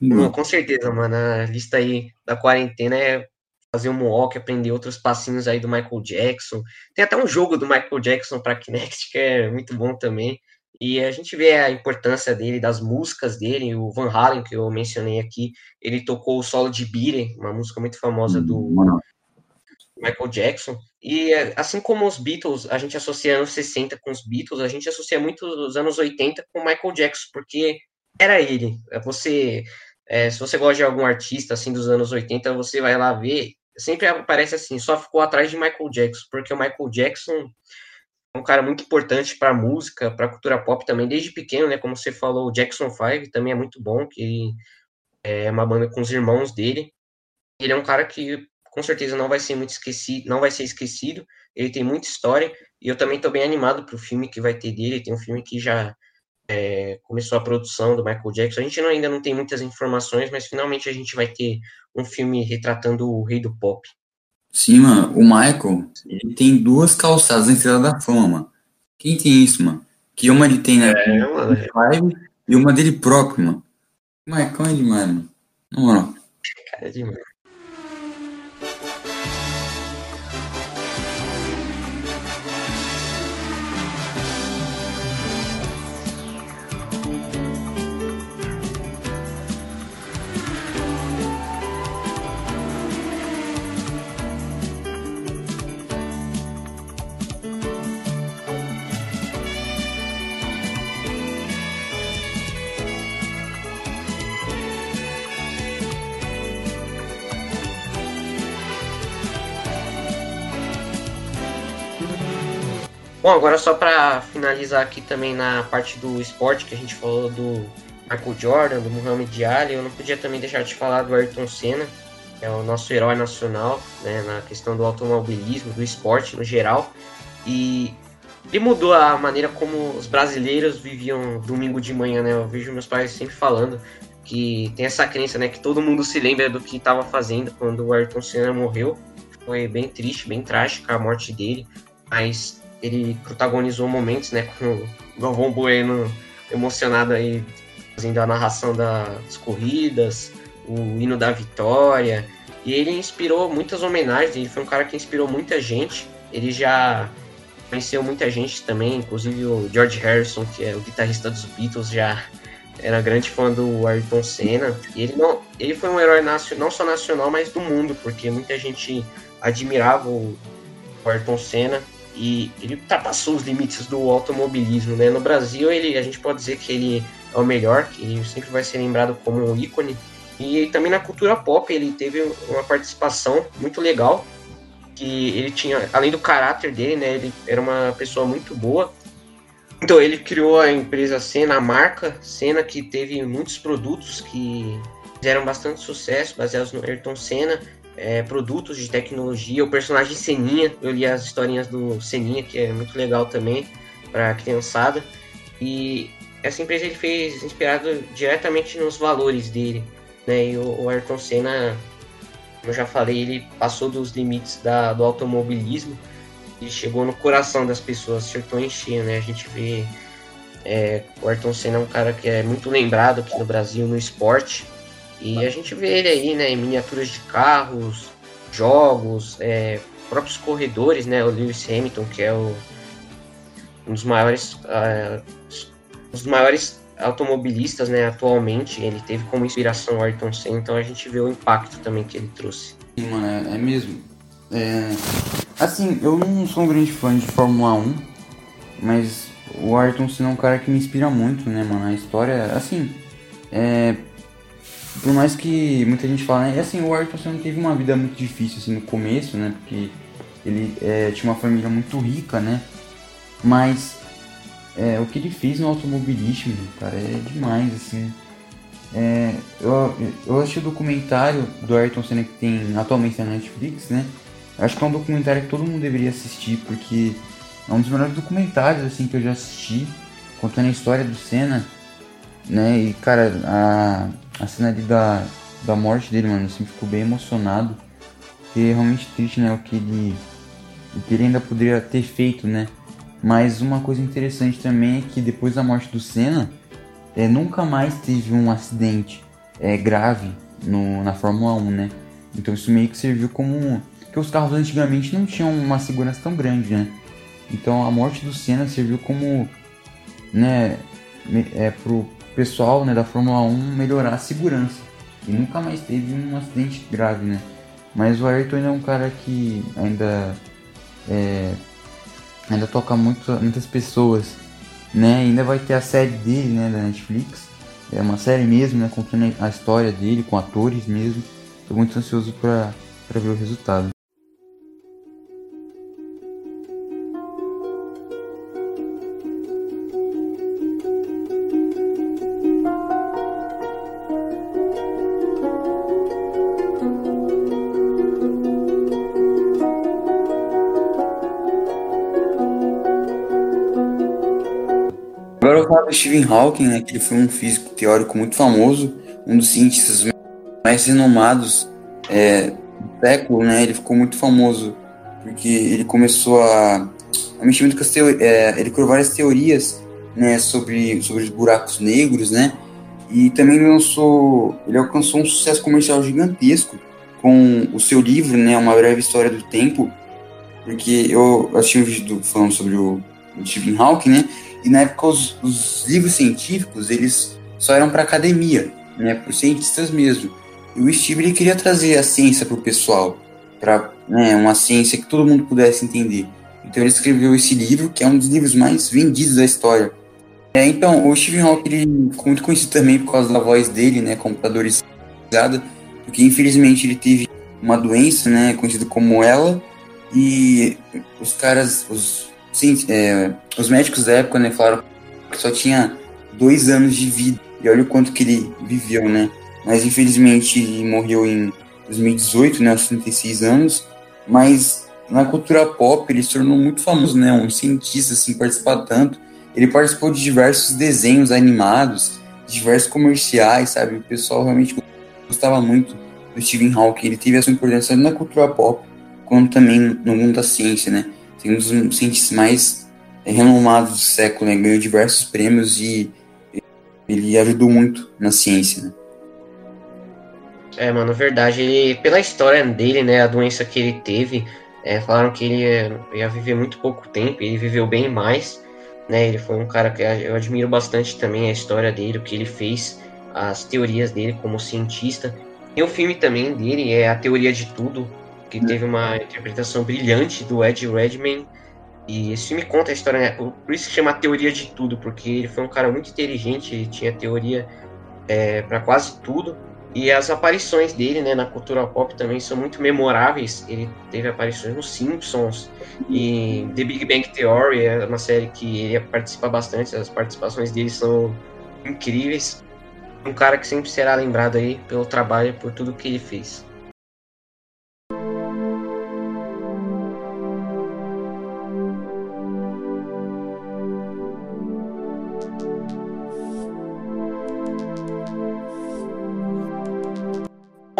Não, com certeza, mano. A lista aí da quarentena é fazer o Moonwalk, aprender outros passinhos aí do Michael Jackson. Tem até um jogo do Michael Jackson para Kinect que é muito bom também. E a gente vê a importância dele, das músicas dele, o Van Halen, que eu mencionei aqui, ele tocou o solo de Beat uma música muito famosa do Michael Jackson. E assim como os Beatles, a gente associa anos 60 com os Beatles, a gente associa muito os anos 80 com o Michael Jackson, porque era ele. Você, é, se você gosta de algum artista assim dos anos 80, você vai lá ver, sempre aparece assim, só ficou atrás de Michael Jackson, porque o Michael Jackson um cara muito importante para a música, para a cultura pop também, desde pequeno, né? Como você falou, o Jackson 5 também é muito bom, que é uma banda com os irmãos dele. Ele é um cara que com certeza não vai ser muito esquecido, não vai ser esquecido. Ele tem muita história e eu também estou bem animado para o filme que vai ter dele. Tem um filme que já é, começou a produção do Michael Jackson. A gente não, ainda não tem muitas informações, mas finalmente a gente vai ter um filme retratando o rei do pop. Sim, mano. O Michael, ele tem duas calçadas na Estrela da Fama, mano. Quem tem isso, mano? Que uma ele tem na é, mano. e uma dele próprio, mano. O Michael é demais, mano. Na moral. Cara, é demais. Bom, agora só para finalizar aqui também na parte do esporte que a gente falou do Michael Jordan, do Muhammad Ali, eu não podia também deixar de falar do Ayrton Senna, que é o nosso herói nacional, né, na questão do automobilismo, do esporte no geral. E ele mudou a maneira como os brasileiros viviam domingo de manhã, né? Eu vejo meus pais sempre falando que tem essa crença, né, que todo mundo se lembra do que estava fazendo quando o Ayrton Senna morreu. Foi bem triste, bem trágica a morte dele, mas ele protagonizou momentos, né, com o Galvão Bueno emocionado aí, fazendo a narração das corridas, o hino da vitória, e ele inspirou muitas homenagens, ele foi um cara que inspirou muita gente, ele já conheceu muita gente também, inclusive o George Harrison, que é o guitarrista dos Beatles, já era grande fã do Ayrton Senna. E ele não, ele foi um herói não só nacional, mas do mundo, porque muita gente admirava o Ayrton Senna e ele ultrapassou os limites do automobilismo, né? No Brasil, ele, a gente pode dizer que ele é o melhor, que ele sempre vai ser lembrado como um ícone. E também na cultura pop ele teve uma participação muito legal, que ele tinha, além do caráter dele, né? Ele era uma pessoa muito boa. Então ele criou a empresa Senna, a marca Senna, que teve muitos produtos que fizeram bastante sucesso, baseados no Ayrton Senna é, produtos de tecnologia, o personagem Seninha, eu li as historinhas do Seninha, que é muito legal também para criançada. E essa empresa ele fez inspirado diretamente nos valores dele, né? E o, o Ayrton Senna, como eu já falei, ele passou dos limites da, do automobilismo e chegou no coração das pessoas, acertou em cheio, né? A gente vê é, o Ayrton Senna é um cara que é muito lembrado aqui no Brasil no esporte e a gente vê ele aí, né, em miniaturas de carros, jogos, é, próprios corredores, né, o Lewis Hamilton, que é o, um dos maiores, uh, maiores automobilistas, né, atualmente, ele teve como inspiração o Ayrton Senna, então a gente vê o impacto também que ele trouxe. Sim, mano, é, é mesmo. É, assim, eu não sou um grande fã de Fórmula 1, mas o Ayrton Senna é um cara que me inspira muito, né, mano, a história, assim, é, por mais que muita gente fala, né? E assim, o Ayrton Senna teve uma vida muito difícil assim no começo, né? Porque ele é, tinha uma família muito rica, né? Mas é, o que ele fez no automobilismo, cara, é demais, assim. É, eu, eu assisti o documentário do Ayrton Senna que tem atualmente na Netflix, né? Acho que é um documentário que todo mundo deveria assistir, porque é um dos melhores documentários assim que eu já assisti, contando a história do Senna, né? E cara, a, a cena ali da, da morte dele, mano, assim, ficou bem emocionado. Porque é realmente triste, né? O que ele. O que ele ainda poderia ter feito, né? Mas uma coisa interessante também é que depois da morte do Senna, é, nunca mais teve um acidente é, grave no, na Fórmula 1, né? Então isso meio que serviu como. Porque os carros antigamente não tinham uma segurança tão grande, né? Então a morte do Senna serviu como. né? É, pro, pessoal né, da Fórmula 1 melhorar a segurança. E nunca mais teve um acidente grave, né? Mas o Ayrton é um cara que ainda é, ainda toca muito, muitas pessoas, né? Ainda vai ter a série dele, né, da Netflix. É uma série mesmo, né, contando a história dele com atores mesmo. Tô muito ansioso para ver o resultado. Stephen Hawking, né, que ele foi um físico teórico muito famoso, um dos cientistas mais renomados é, do século, né, ele ficou muito famoso porque ele começou a, a mexer muito com as teorias, é, ele criou várias teorias, né, sobre, sobre os buracos negros, né, e também lançou, ele alcançou um sucesso comercial gigantesco com o seu livro, né, Uma Breve História do Tempo, porque eu assisti um vídeo falando sobre o Stephen Hawking, né, e na época os, os livros científicos, eles só eram para academia, né, por cientistas mesmo. E o Steve ele queria trazer a ciência para o pessoal, para né, uma ciência que todo mundo pudesse entender. Então ele escreveu esse livro, que é um dos livros mais vendidos da história. É, então, o Stephen Hawking ele ficou muito conhecido também por causa da voz dele, né, computadorizada, porque infelizmente ele teve uma doença, né, conhecida como ela, e os caras, os Sim, é, os médicos da época né, falaram que só tinha dois anos de vida. E olha o quanto que ele viveu, né? Mas infelizmente ele morreu em 2018, né, aos 36 anos. Mas na cultura pop ele se tornou muito famoso, né? Um cientista, assim, participar tanto. Ele participou de diversos desenhos animados, diversos comerciais, sabe? O pessoal realmente gostava muito do Stephen Hawking. Ele teve a sua importância na cultura pop, como também no mundo da ciência, né? Tem um dos cientistas mais renomados do século, né? ganhou diversos prêmios e ele ajudou muito na ciência. Né? É, mano, verdade. Ele, pela história dele, né, a doença que ele teve, é, falaram que ele ia, ia, viver muito pouco tempo, ele viveu bem mais. né? Ele foi um cara que eu admiro bastante também a história dele, o que ele fez, as teorias dele como cientista. Tem o filme também dele, é A Teoria de Tudo, que teve uma interpretação brilhante do Ed Redmayne. E esse filme conta a história, né? por isso que chama Teoria de Tudo, porque ele foi um cara muito inteligente, tinha teoria é, para quase tudo. E as aparições dele né, na cultura pop também são muito memoráveis. Ele teve aparições nos Simpsons e The Big Bang Theory, é uma série que ele participa bastante, as participações dele são incríveis. Um cara que sempre será lembrado aí pelo trabalho, por tudo que ele fez.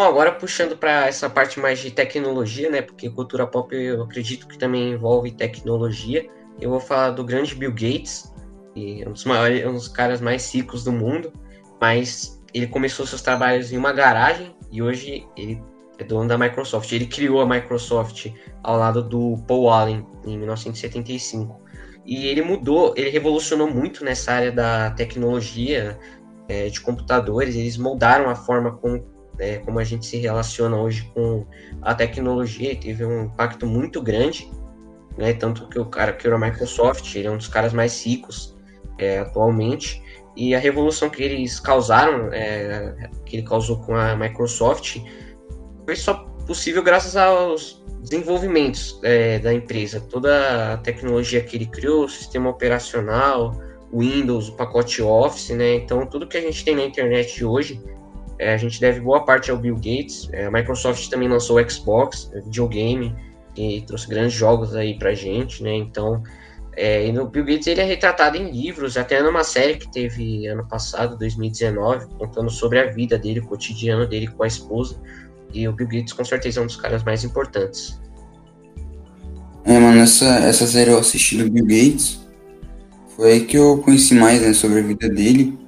Agora puxando para essa parte mais de tecnologia, né? Porque cultura pop eu acredito que também envolve tecnologia. Eu vou falar do grande Bill Gates, é um dos maiores, um dos caras mais ricos do mundo, mas ele começou seus trabalhos em uma garagem e hoje ele é dono da Microsoft. Ele criou a Microsoft ao lado do Paul Allen em 1975. E ele mudou, ele revolucionou muito nessa área da tecnologia, é, de computadores. Eles moldaram a forma como né, como a gente se relaciona hoje com a tecnologia, teve um impacto muito grande, né, tanto que o cara que era a Microsoft, ele é um dos caras mais ricos é, atualmente, e a revolução que eles causaram, é, que ele causou com a Microsoft, foi só possível graças aos desenvolvimentos é, da empresa, toda a tecnologia que ele criou, o sistema operacional, o Windows, o pacote Office, né? Então tudo que a gente tem na internet hoje é, a gente deve boa parte ao Bill Gates. É, a Microsoft também lançou o Xbox, é, videogame, e trouxe grandes jogos aí pra gente, né? Então, é, e o Bill Gates ele é retratado em livros, até numa série que teve ano passado, 2019, contando sobre a vida dele, o cotidiano dele com a esposa. E o Bill Gates com certeza é um dos caras mais importantes. É, mano, essa, essa série eu assisti do Bill Gates. Foi aí que eu conheci mais né, sobre a vida dele.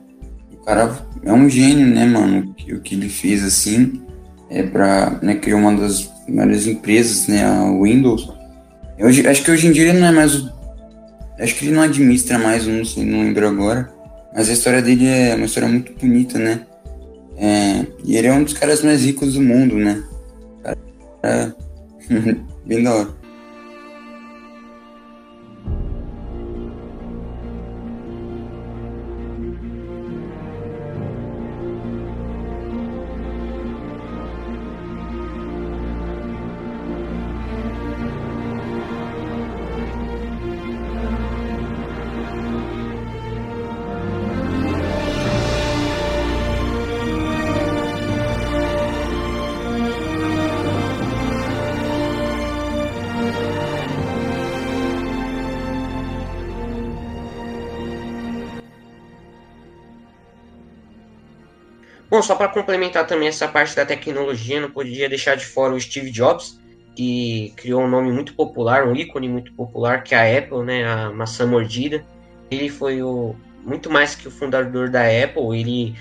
Cara é um gênio, né, mano? O que ele fez assim é para né, criar uma das maiores empresas, né, a Windows. Eu acho que hoje em dia ele não é mais acho que ele não administra mais, não sei, não lembro agora. Mas a história dele é uma história muito bonita, né? É, e ele é um dos caras mais ricos do mundo, né? Cara, é bem da hora. Bom, só para complementar também essa parte da tecnologia, não podia deixar de fora o Steve Jobs, que criou um nome muito popular, um ícone muito popular, que é a Apple, né, a maçã mordida. Ele foi o muito mais que o fundador da Apple, ele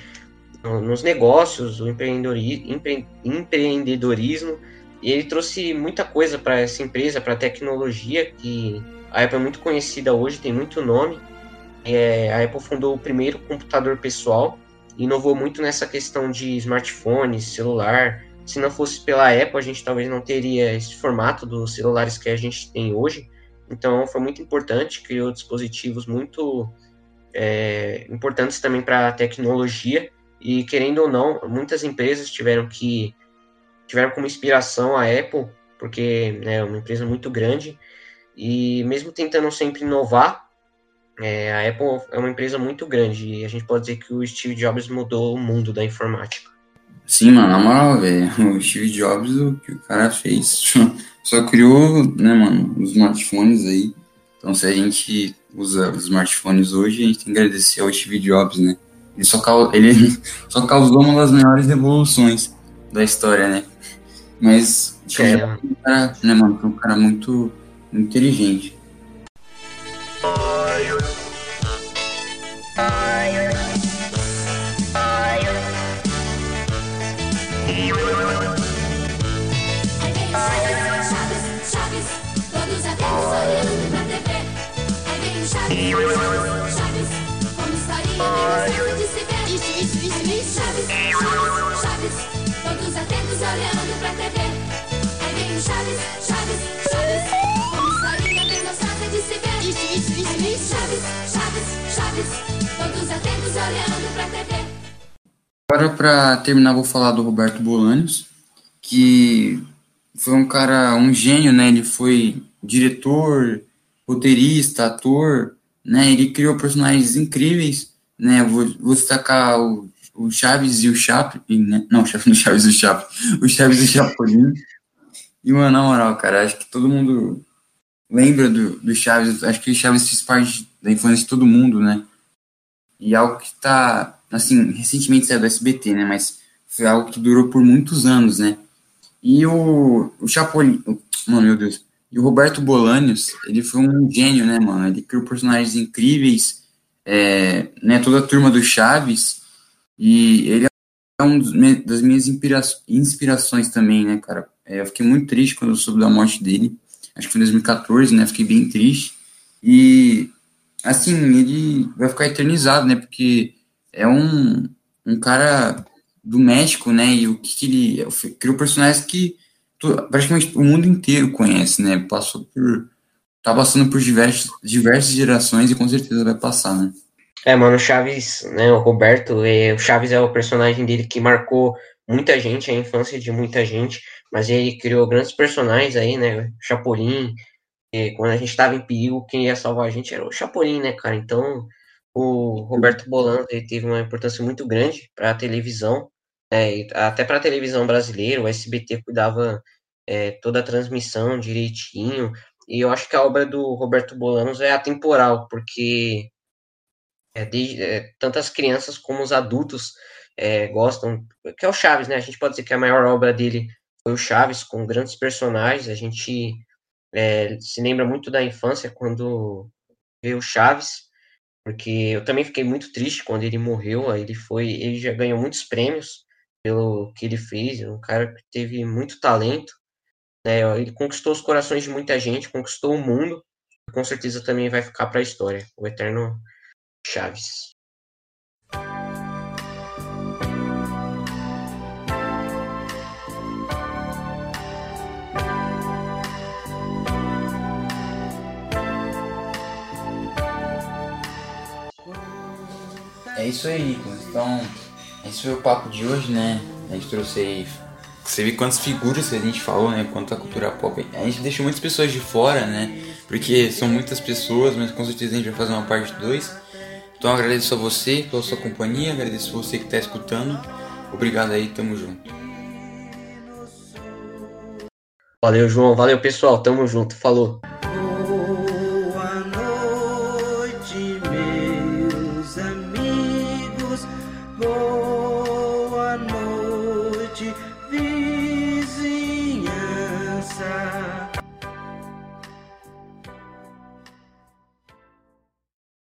nos negócios, o empreendedorismo, e ele trouxe muita coisa para essa empresa, para a tecnologia, que a Apple é muito conhecida hoje, tem muito nome. É, a Apple fundou o primeiro computador pessoal, inovou muito nessa questão de smartphone, celular. Se não fosse pela Apple, a gente talvez não teria esse formato dos celulares que a gente tem hoje. Então, foi muito importante, criou dispositivos muito é, importantes também para a tecnologia. E querendo ou não, muitas empresas tiveram que tiveram como inspiração a Apple, porque né, é uma empresa muito grande. E mesmo tentando sempre inovar, é, a Apple é uma empresa muito grande e a gente pode dizer que o Steve Jobs mudou o mundo da informática. Sim, mano, na moral, velho, o Steve Jobs, o que o cara fez, só criou, né, mano, os smartphones aí. Então, se a gente usa os smartphones hoje, a gente tem que agradecer ao Steve Jobs, né? Ele só, ele só causou uma das maiores revoluções da história, né? Mas, é. um cara, né, mano, um cara muito inteligente. Chaves, Chaves, Chaves, bem de se ver? Isso, isso, isso, isso. Chaves, Chaves, Chaves, todos atentos olhando pra TV. Agora, para terminar, vou falar do Roberto Bolanos, que foi um cara, um gênio, né? Ele foi diretor, roteirista, ator, né? Ele criou personagens incríveis, né? Vou, vou destacar o, o Chaves e o Chaplin, né? Não, o Chaves e o Chaplin, o Chaves e o Chapolin. E, mano, na moral, cara, acho que todo mundo lembra do, do Chaves, acho que Chaves fez parte da infância de todo mundo, né? E algo que tá, assim, recentemente saiu do SBT, né? Mas foi algo que durou por muitos anos, né? E o, o Chapolin. Mano, meu Deus. E o Roberto Bolanios, ele foi um gênio, né, mano? Ele criou personagens incríveis, é, né? Toda a turma do Chaves. E ele é um das minhas inspira inspirações também, né, cara? É, eu fiquei muito triste quando eu soube da morte dele. Acho que foi em 2014, né? Fiquei bem triste. E, assim, ele vai ficar eternizado, né? Porque é um, um cara do México, né? E o que, que ele criou personagens que praticamente o mundo inteiro conhece, né? Passou por tá passando por diversas diversas gerações e com certeza vai passar, né? É, mano, o Chaves, né, o Roberto, é, o Chaves é o personagem dele que marcou muita gente, a infância de muita gente, mas ele criou grandes personagens aí, né, Chapolin, quando a gente estava em perigo, quem ia salvar a gente era o Chapolin, né, cara, então o Roberto Bolano, ele teve uma importância muito grande para a televisão, é, até para a televisão brasileira, o SBT cuidava é, toda a transmissão direitinho. E eu acho que a obra do Roberto Bolanos é atemporal, porque é, de, é, tantas crianças como os adultos é, gostam, que é o Chaves, né? A gente pode dizer que a maior obra dele o Chaves, com grandes personagens. A gente é, se lembra muito da infância quando vê o Chaves, porque eu também fiquei muito triste quando ele morreu. Ele foi, ele já ganhou muitos prêmios pelo que ele fez, um cara que teve muito talento, né? Ele conquistou os corações de muita gente, conquistou o mundo, com certeza também vai ficar para a história, o eterno Chaves. Isso aí, Nicolas. Então, esse foi o papo de hoje, né? A gente trouxe aí. Você vê quantas figuras a gente falou, né? Quanto a cultura pop. A gente deixou muitas pessoas de fora, né? Porque são muitas pessoas, mas com certeza a gente vai fazer uma parte 2. Então agradeço a você pela sua companhia, agradeço a você que está escutando. Obrigado aí, tamo junto. Valeu, João. Valeu, pessoal. Tamo junto. Falou.